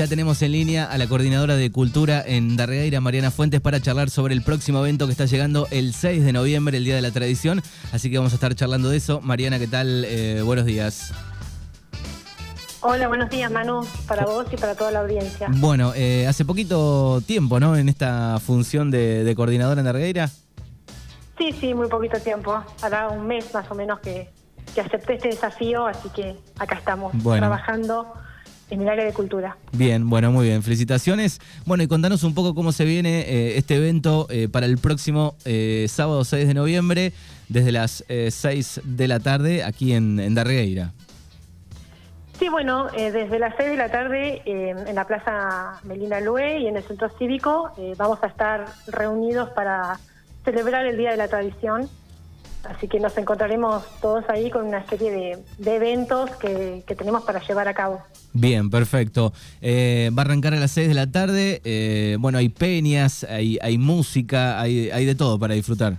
Ya tenemos en línea a la coordinadora de Cultura en Darreira, Mariana Fuentes, para charlar sobre el próximo evento que está llegando el 6 de noviembre, el Día de la Tradición. Así que vamos a estar charlando de eso. Mariana, ¿qué tal? Eh, buenos días. Hola, buenos días Manu, para vos y para toda la audiencia. Bueno, eh, hace poquito tiempo, ¿no? En esta función de, coordinadora en Darreira. Sí, sí, muy poquito tiempo. Hará un mes más o menos que, que acepté este desafío, así que acá estamos trabajando en el área de cultura. Bien, bueno, muy bien. Felicitaciones. Bueno, y contanos un poco cómo se viene eh, este evento eh, para el próximo eh, sábado 6 de noviembre, desde las 6 de la tarde, aquí en, en Darregueira. Sí, bueno, desde las 6 de la tarde en la Plaza Melina Lue y en el Centro Cívico vamos a estar reunidos para celebrar el Día de la Tradición Así que nos encontraremos todos ahí con una serie de, eventos que, tenemos para llevar a cabo. Bien, perfecto. Eh, va a arrancar a las 6 de la tarde. Eh, bueno, hay peñas, hay, hay música, hay, hay de todo para disfrutar.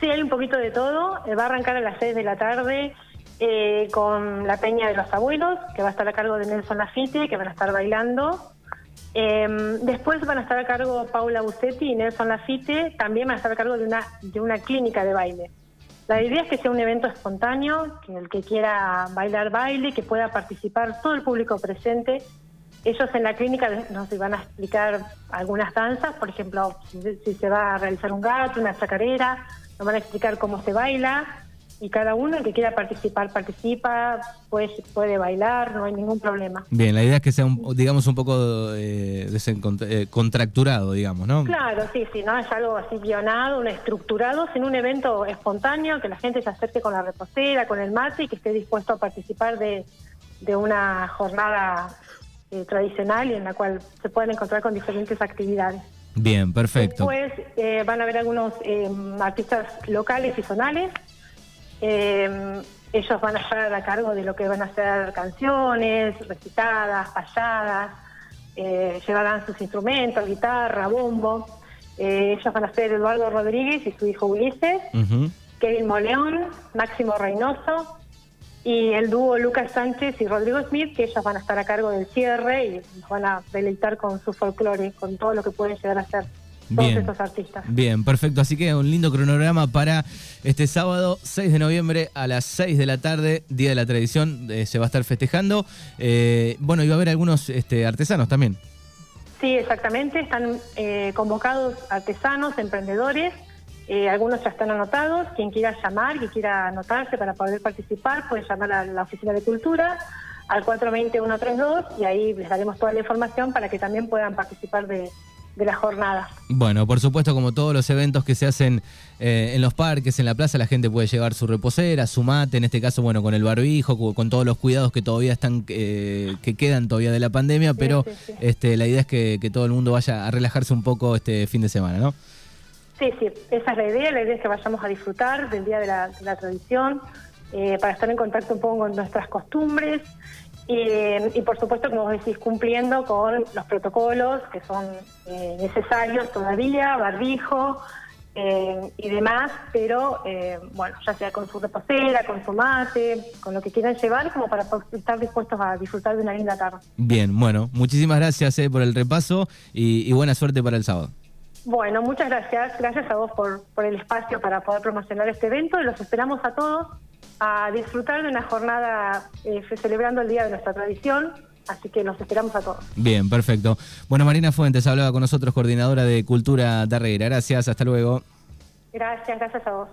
Sí, hay un poquito de todo. Eh, va a arrancar a las 6 de la tarde con la Peña de los Abuelos, que va a estar a cargo de Nelson Lafitte, que van a estar bailando. después van a estar a cargo Paula Bucetti y Nelson Lafitte, también van a estar a cargo de una, de una clínica de baile. La idea es que sea un evento espontáneo, que el que quiera bailar baile, que pueda participar todo el público presente. Ellos en la clínica nos van a explicar algunas danzas, por ejemplo, si se va a realizar un gato, una chacarera, nos van a explicar cómo se baila, y cada uno el que quiera participar participa, pues puede bailar, no hay ningún problema. Bien, la idea es que sea, un, digamos, un poco eh, eh, contracturado, digamos, ¿no? Claro, sí, sí, no es algo así guionado, un estructurado, sino un evento espontáneo, que la gente se acerque con la reposera, con el mate y que esté dispuesto a participar de, una jornada eh, tradicional y en la cual se pueden encontrar con diferentes actividades. Bien, perfecto. Después van a haber algunos artistas locales y zonales eh, ellos van a estar a cargo de lo que van a ser canciones, recitadas, payadas, eh, llevarán sus instrumentos, guitarra, bombo. Eh, ellos van a ser Eduardo Rodríguez y su hijo Ulises, Kevin Moleón, Máximo Reynoso y el dúo Lucas Sánchez y Rodrigo Smith, que ellos van a estar a cargo del cierre y nos van a deleitar con su folclore, con todo lo que pueden llegar a ser todos estos artistas. Bien, perfecto. Así que un lindo cronograma para este sábado 6 de noviembre a las 6 de la tarde, Día de la Tradición, eh, se va a estar festejando. Eh, bueno, y va a haber algunos este, artesanos también. Sí, exactamente. Están eh, convocados artesanos, emprendedores. algunos ya están anotados. Quien quiera llamar, quien quiera anotarse para poder participar, puede llamar a la Oficina de Cultura al 420-132 y ahí les daremos toda la información para que también puedan participar de, de la jornada. Bueno, por supuesto, como todos los eventos que se hacen eh, en los parques, en la plaza, la gente puede llevar su reposera, su mate, en este caso, bueno, con el barbijo, con todos los cuidados que todavía están, eh, que quedan todavía de la pandemia, pero este la idea es que, todo el mundo vaya a relajarse un poco este fin de semana, ¿no? Sí, sí, esa es la idea, la idea es que vayamos a disfrutar del Día de la, Tradición, eh, para estar en contacto un poco con nuestras costumbres y, por supuesto, como vos decís, cumpliendo con los protocolos que son eh, necesarios todavía, barbijo eh, y demás, pero eh, bueno, ya sea con su reposera, con su mate, con lo que quieran llevar, como para estar dispuestos a disfrutar de una linda tarde. Bien, bueno, muchísimas gracias por el repaso y, y, buena suerte para el sábado. Bueno, muchas gracias. Gracias a vos por, por el espacio para poder promocionar este evento y los esperamos a todos a disfrutar de una jornada eh, celebrando el Día de nuestra Tradición. Así que nos esperamos a todos. Bien, perfecto. Bueno, Marina Fuentes hablaba con nosotros, coordinadora de Cultura Darreira. Gracias, hasta luego. Gracias, gracias a vos.